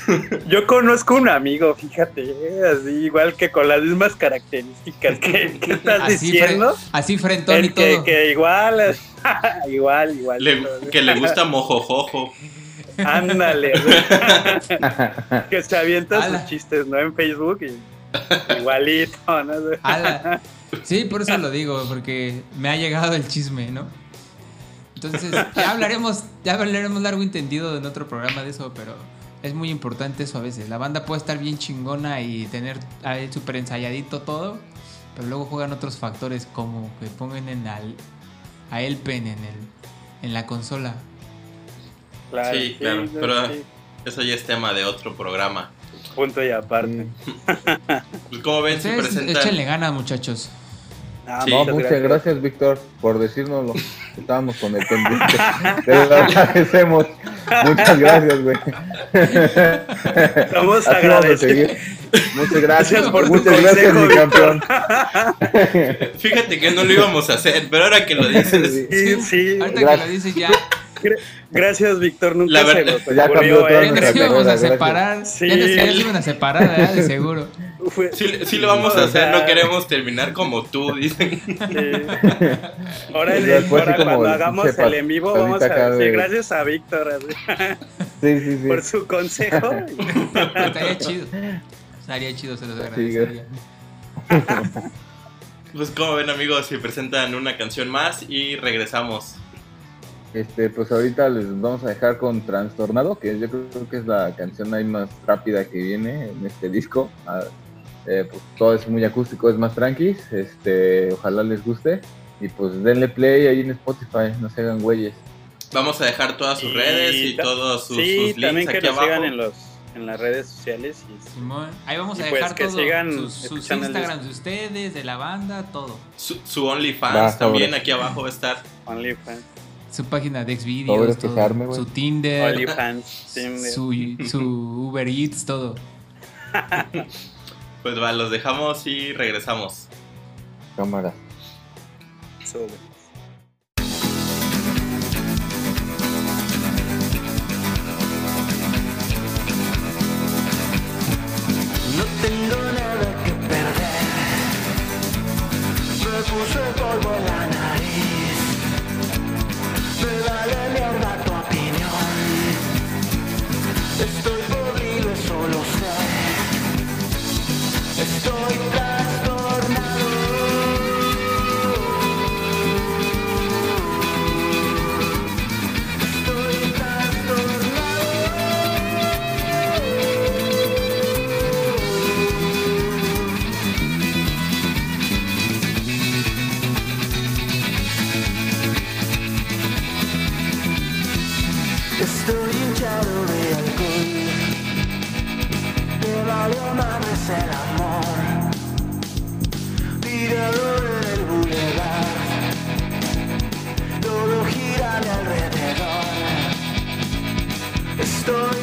[laughs] yo conozco un amigo, fíjate, así igual que con las mismas características que, que estás así, diciendo. fre- así frentón y que, todo. que igual, [laughs] igual, igual. Le- que le gusta mojojojo. Ándale, güey. que se avienta Ala. sus chistes, ¿no? En Facebook y [laughs] igualito, ¿no? Ala. Sí, por eso lo digo, porque me ha llegado el chisme, ¿no? Entonces, ya hablaremos, ya hablaremos largo y entendido en otro programa de eso, pero es muy importante eso a veces. La banda puede estar bien chingona y tener súper ensayadito todo, pero luego juegan otros factores como que pongan en al, a Elpen en, el, en la consola. Claro, Sí, claro, pero- sí, Eso ya es tema de otro programa. Punto y aparte. [laughs] Pues como ven, si Ustedes presentan... échenle ganas, muchachos. Ah, Sí. No, muchas gracias, Víctor, por decirnoslo. [laughs] Estábamos con el pendiente. Te lo agradecemos. Muchas gracias, güey. Estamos agradecidos. Muchas gracias. Gracias por tu Muchas gracias, consejo, mi campeón. Fíjate que no lo íbamos a hacer, pero ahora que lo dices... Sí, sí. Ahorita Gracias. que lo dices ya, Gracias, Víctor. Nunca La se verdad- nos Ya cambió toda ya nos íbamos a separar. Sí. Ya nos iban a separar, ¿verdad? De seguro. Fue- Sí, sí lo vamos a hacer, no queremos terminar como tú, dicen. sí. [laughs] Ahora, el- cuando hagamos el en vivo, vamos a decir de- gracias a Víctor así, Sí, sí, sí. por su consejo. Estaría chido. Estaría chido, se los agradecería. Pues como ven amigos, si presentan una canción más y regresamos. Este, pues ahorita les vamos a dejar con Trastornado, que yo creo que es la canción ahí más rápida que viene en este disco. Ah, eh, pues todo es muy acústico, es más tranqui. Este, ojalá les guste. Y pues denle play ahí en Spotify, no se hagan güeyes. Vamos a dejar todas sus Y redes y todos sus, sí, sus también links que aquí nos abajo. sigan en, los, en las redes sociales. Y, Simón, ahí vamos a pues dejar que todo. sigan sus, sus Instagrams de ustedes, de la banda, todo. Su, su OnlyFans también aquí abajo va a estar. OnlyFans. Su página de Xvideos, todo. güey. su Tinder, OnlyFans. Tinder. su, su Uber Eats, todo. [laughs] Pues va, los dejamos y regresamos. Cámara. Sobre. No tengo nada que perder. Me puse polvo en la vale mierda tu opinión. Estoy podrido, eso lo sé. Estoy el amor. Tirador en el boulevard. Todo gira alrededor. Estoy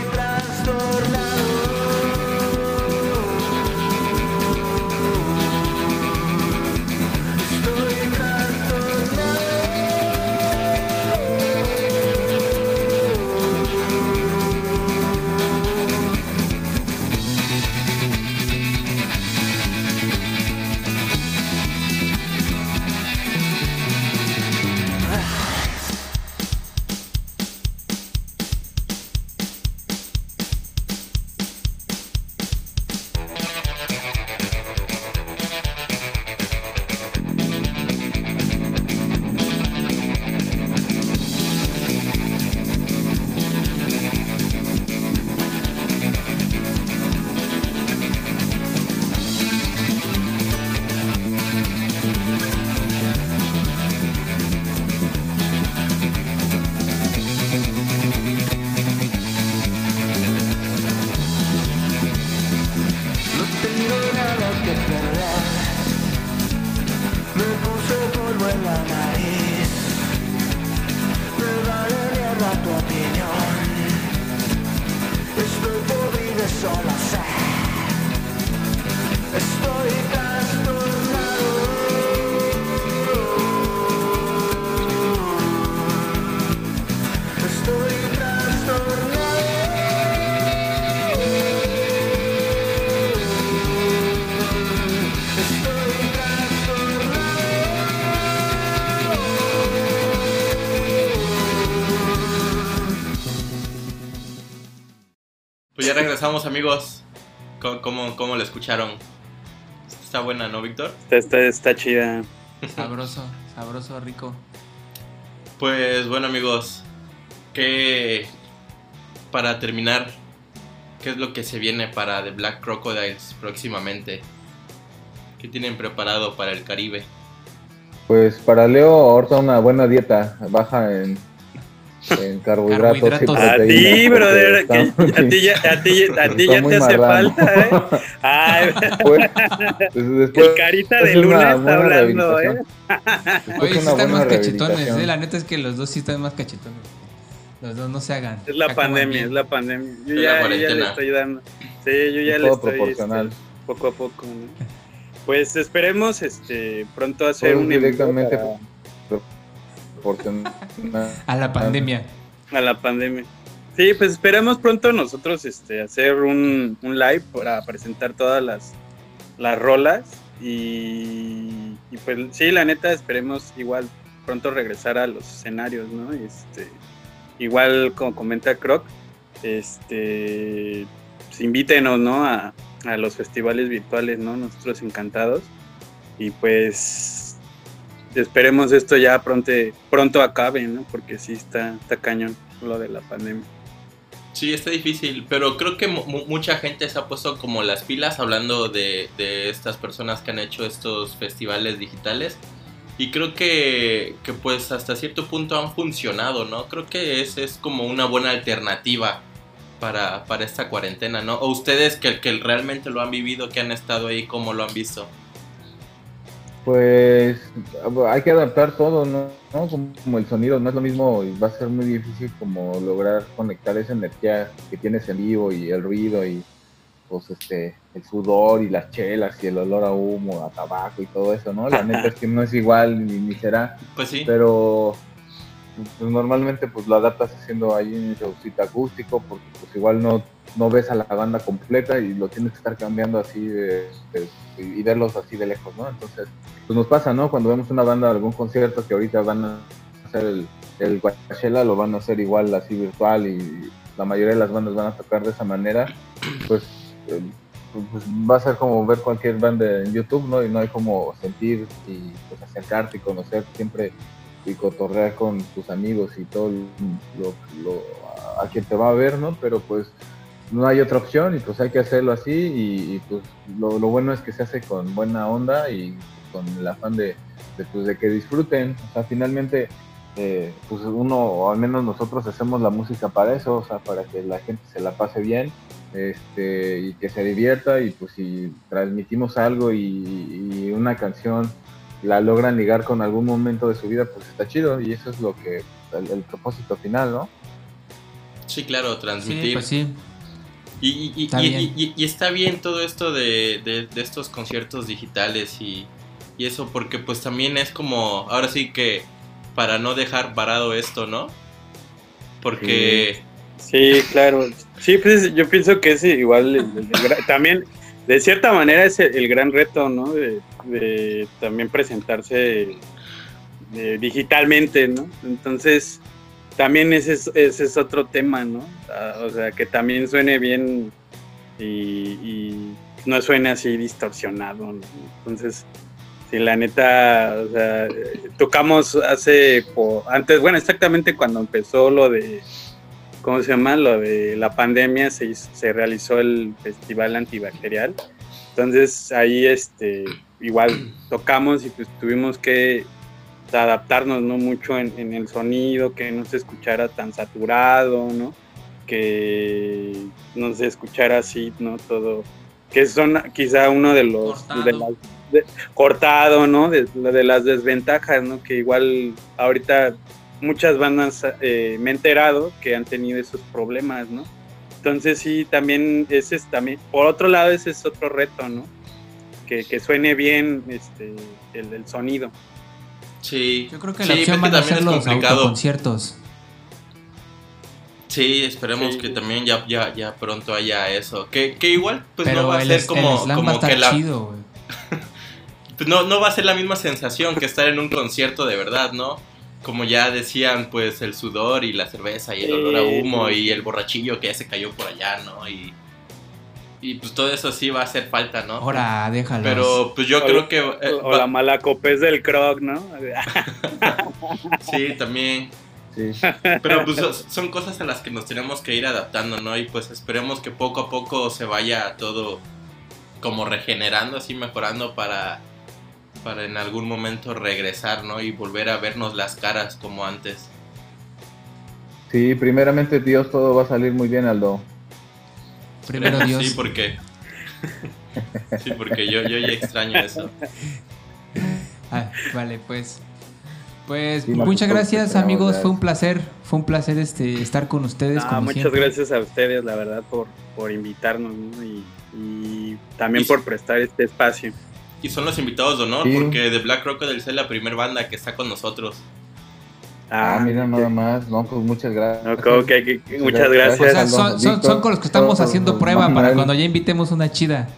regresamos, amigos. ¿Cómo, cómo, cómo lo escucharon? Está buena, ¿no, Víctor? Está, está, está chida. Sabroso, sabroso, rico. Pues bueno, amigos. ¿Qué. Para terminar, ¿qué es lo que se viene para The Black Crocodiles próximamente? ¿Qué tienen preparado para el Caribe? Pues para Leo, ahorita una buena dieta, baja en, en carbohidratos. y Carbohidratos. A proteínas, ti, brother, muy- a ti ya, a ti, a ti ya te hace marrano. falta, ¿eh? [laughs] Ay, Pues, pues, después el carita de luna está hablando, ¿eh? [laughs] Oye, sí están más cachetones. ¿eh? La neta es que los dos sí están más cachetones. Los dos no se hagan. Es la pandemia, es la pandemia. Yo ya, yo ya le estoy dando. Sí, yo ya Es le todo estoy proporcional. este, poco a poco. ¿no? Pues esperemos este pronto hacer Todo un directamente para- proporcional. A la pandemia. a la pandemia. Sí, pues esperemos pronto nosotros este hacer un, un live para presentar todas las, las rolas y, y pues sí, la neta esperemos igual pronto regresar a los escenarios, ¿no? Este, igual como comenta Croc, este pues, invítenos, ¿no? A, a los festivales virtuales, ¿no? Nosotros encantados. Y pues esperemos esto ya pronto, pronto acabe, ¿no? Porque sí está, está cañón lo de la pandemia. Sí, está difícil, pero creo que mu- mu- mucha gente se ha puesto como las pilas hablando de, de estas personas que han hecho estos festivales digitales. Y creo que, que pues hasta cierto punto han funcionado, ¿no? Creo que es, es como una buena alternativa para, para esta cuarentena, ¿no? O ustedes que, que realmente lo han vivido, que han estado ahí, ¿cómo lo han visto? Pues hay que adaptar todo, ¿no? ¿no? Como, el sonido, no es lo mismo y va a ser muy difícil como lograr conectar esa energía que tienes en vivo y el ruido y pues este el sudor y las chelas y el olor a humo, a tabaco y todo eso, ¿no? La neta es que no es igual ni, ni será, Pues sí, pero pues, normalmente pues lo adaptas haciendo ahí un showcito acústico porque pues igual no, no ves a la banda completa y lo tienes que estar cambiando así de, y verlos así de lejos, ¿no? Entonces, pues nos pasa, ¿no? Cuando vemos una banda, algún concierto que ahorita van a hacer el, el Coachella, lo van a hacer igual así virtual y la mayoría de las bandas van a tocar de esa manera, pues, eh, pues va a ser como ver cualquier banda en YouTube, ¿no? Y no hay como sentir y pues acercarte y conocer siempre y cotorrear con tus amigos y todo lo, lo- a quien te va a ver, ¿no? Pero pues no hay otra opción y pues hay que hacerlo así y, y, pues lo, lo bueno es que se hace con buena onda y con el afán de, de, pues, de que disfruten. O sea, finalmente, eh, pues uno, o al menos nosotros hacemos la música para eso, o sea, para que la gente se la pase bien este, y que se divierta y pues si transmitimos algo y, y una canción la logran ligar con algún momento de su vida, pues está chido y eso es lo que, el, el propósito final, ¿no? sí, claro, Sí, transmitir. pues sí. Y, y- y- Está y- bien. y- y está bien todo esto de, de- de estos conciertos digitales y, y eso, porque pues también es como, ahora sí que para no dejar parado esto, ¿no? Porque, Sí, claro. Sí, pues yo pienso que es igual, el- el- el gra- también, de cierta manera es el, el gran reto, ¿no? De, de también presentarse eh, digitalmente, ¿no? Entonces, también ese es, ese es otro tema, ¿no? O sea, que también suene bien y, y no suene así distorsionado, ¿no? Entonces, sí, la neta, o sea, tocamos hace, antes, bueno, exactamente cuando empezó lo de ¿cómo se llama? Lo de la pandemia, se, hizo- se realizó el festival antibacterial. Entonces ahí este, igual tocamos y pues tuvimos que adaptarnos ¿no? mucho en, en el sonido, que no se escuchara tan saturado, ¿no? que no se escuchara así, ¿no? Todo, que son quizá uno de los... Cortado. de las- de- cortado, ¿no? De, de las desventajas, ¿no? Que igual ahorita muchas bandas eh, me he enterado que han tenido esos problemas, ¿no? Entonces sí, también ese es también, por otro lado ese es otro reto, ¿no? Que, que suene bien este, el, el sonido. Sí. Yo creo que Sí, la opción es van a también ser es los complicado. autoconciertos. Sí, esperemos Sí. que también ya, ya, ya pronto haya eso. Que, que igual, pues Pero no va a ser como, como que la. chido, [laughs] pues no, no va a ser la misma sensación que estar en un concierto de verdad, ¿no? Como ya decían, pues el sudor y la cerveza y el Sí, olor a humo sí. y el borrachillo que ya se cayó por allá, ¿no? Y, y pues todo eso sí va a hacer falta, ¿no? Ahora, déjalo. Pero pues yo O creo que... eh, o va- la mala copés del croc, ¿no? [laughs] Sí, también. Sí. Pero pues so- son cosas a las que nos tenemos que ir adaptando, ¿no? Y pues esperemos que poco a poco se vaya todo como regenerando, así mejorando para, para en algún momento regresar, ¿no? Y volver a vernos las caras como antes. Sí, primeramente Dios, todo va a salir muy bien, Aldo. Primero Dios. Sí, porque... Sí, porque yo, yo ya extraño eso. Ah, vale, pues. Pues Sí, muchas pues, gracias esperamos amigos, fue un placer, fue un placer este estar con ustedes. Ah, como muchas siempre. gracias a ustedes, la verdad, por, por invitarnos ¿no? y, y también Y- por prestar este espacio. Y son los invitados de honor Sí. porque The Black Crocodiles es la primera banda que está con nosotros. Ah, mira nada más. No, pues muchas gracias. Ok, ok, ok, muchas O gracias. sea, son, son- son con los que estamos haciendo prueba para cuando ya invitemos una chida.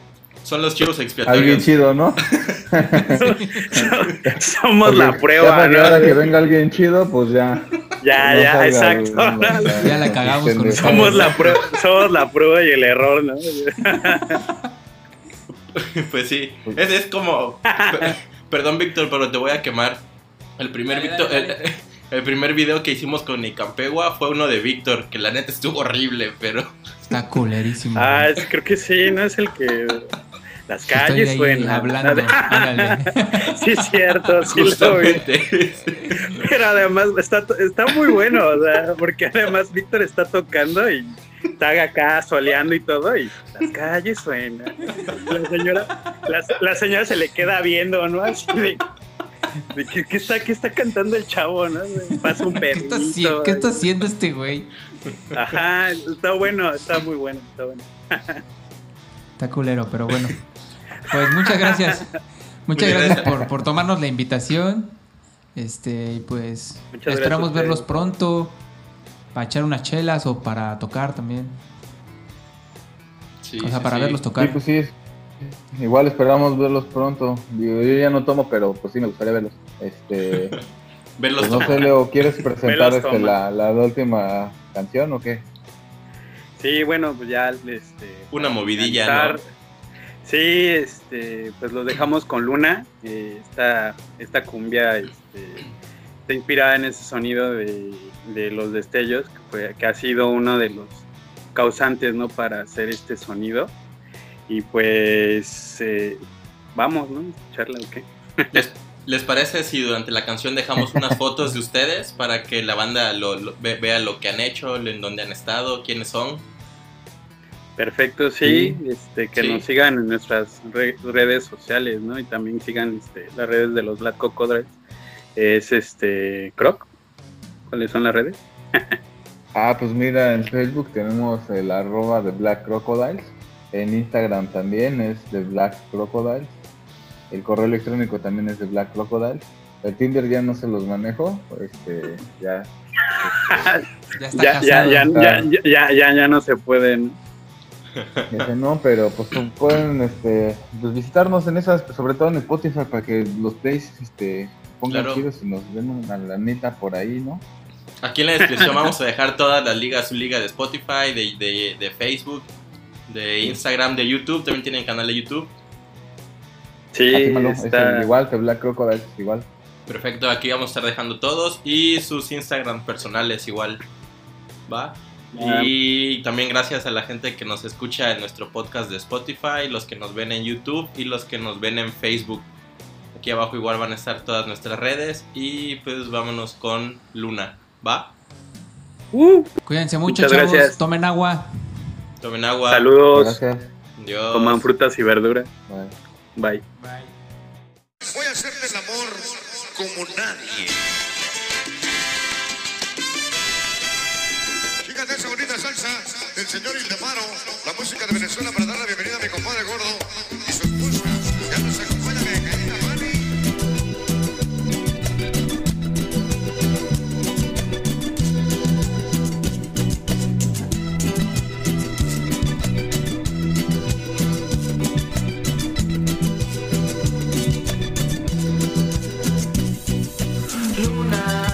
Son los chivos Alguien expiatorios. chido, ¿no? [laughs] [laughs] Somos la prueba, ya para que ¿no? ahora que venga alguien chido, pues ya. Ya, no ya, salga, exacto. no, Ya la cagamos con. Somos la prueba, somos la prueba y el error, ¿no? [laughs] Pues sí, es, es como... per- Perdón, Víctor, pero te voy a quemar. El primer, Víctor- el- primer video que hicimos con Nicampegua fue uno de Víctor, que la neta estuvo horrible, pero... Está culerísimo. Ah, es- creo que sí, ¿no? Es el que las Estoy calles ahí suenan. hablando. [laughs] Sí, es cierto, sí lo vi. Pero además está, está muy bueno, o sea, porque además Víctor está tocando y está acá soleando y todo, y las calles suenan. La señora, la, la señora se le queda viendo, ¿no? Así de, [laughs] de que, que está, que está cantando el chavo, ¿no? Pasa un ¿Qué está, haci- perrito. qué está haciendo este güey? Ajá, está bueno, está muy bueno, está bueno. Está culero, pero bueno. Pues muchas gracias. Muchas gracias por, por tomarnos la invitación. Este, y pues Muchas esperamos verlos pronto. Para echar unas chelas o para tocar también. Sí, o sea, sí, para sí. verlos Sí, tocar. pues sí. Igual esperamos verlos pronto. Yo ya no tomo, pero pues sí me gustaría verlos. Este, [laughs] Verlos pues no sé. Leo, ¿quieres [laughs] presentar este, la, la última canción o qué? Sí, bueno, pues ya este Una movidilla, ¿no? Sí, este, pues lo dejamos con Luna. eh, esta, esta cumbia este, está inspirada en ese sonido de, de los destellos, que, fue- que ha sido uno de los causantes ¿no? para hacer este sonido. Y pues eh, vamos, ¿no? Escucharla o qué. ¿Les, les parece si durante la canción dejamos unas fotos de ustedes para que la banda lo, lo- ve- vea lo que han hecho, en dónde han estado, quiénes son? Perfecto, sí, Sí. este, que Sí. nos sigan en nuestras re- redes sociales, ¿no? Y también sigan este, las redes de los Black Cocodriles. Es este Croc. ¿Cuáles son las redes? [laughs] Ah, pues mira, en Facebook tenemos el arroba de Black Crocodiles. En Instagram también es de Black Crocodiles. El correo electrónico también es de Black Crocodiles. El Tinder ya no se los manejo. Este, ya. [laughs] Ya está Ya, ya, ya, ya, ya, ya, ya, ya no se pueden. Ese no, pero pues pueden este, pues, visitarnos en esas, sobre todo en Spotify, para que los plays este, pongan Claro. chidos y nos den una lanita por ahí, ¿no? Aquí en la descripción vamos a dejar todas las ligas, su liga de Spotify, de, de- de Facebook, de Instagram, de YouTube, también tienen canal de YouTube. Sí, es igual que Black Crocodiles, igual. Perfecto, aquí vamos a estar dejando todos y sus Instagram personales igual. ¿Va? Ah. Y también gracias a la gente que nos escucha en nuestro podcast de Spotify, los que nos ven en YouTube y los que nos ven en Facebook. Aquí abajo igual van a estar todas nuestras redes y pues vámonos con Luna. ¿Va? Uh, Cuídense mucho, Muchas chavos. gracias. Tomen agua. Tomen agua. saludos, Gracias. Adiós. coman frutas y verduras. Bye. Bye. Voy a hacerte el amor como nadie. Fíjate esa bonita salsa del señor Ildemaro, la música de Venezuela para dar la bienvenida a mi compadre gordo Luna,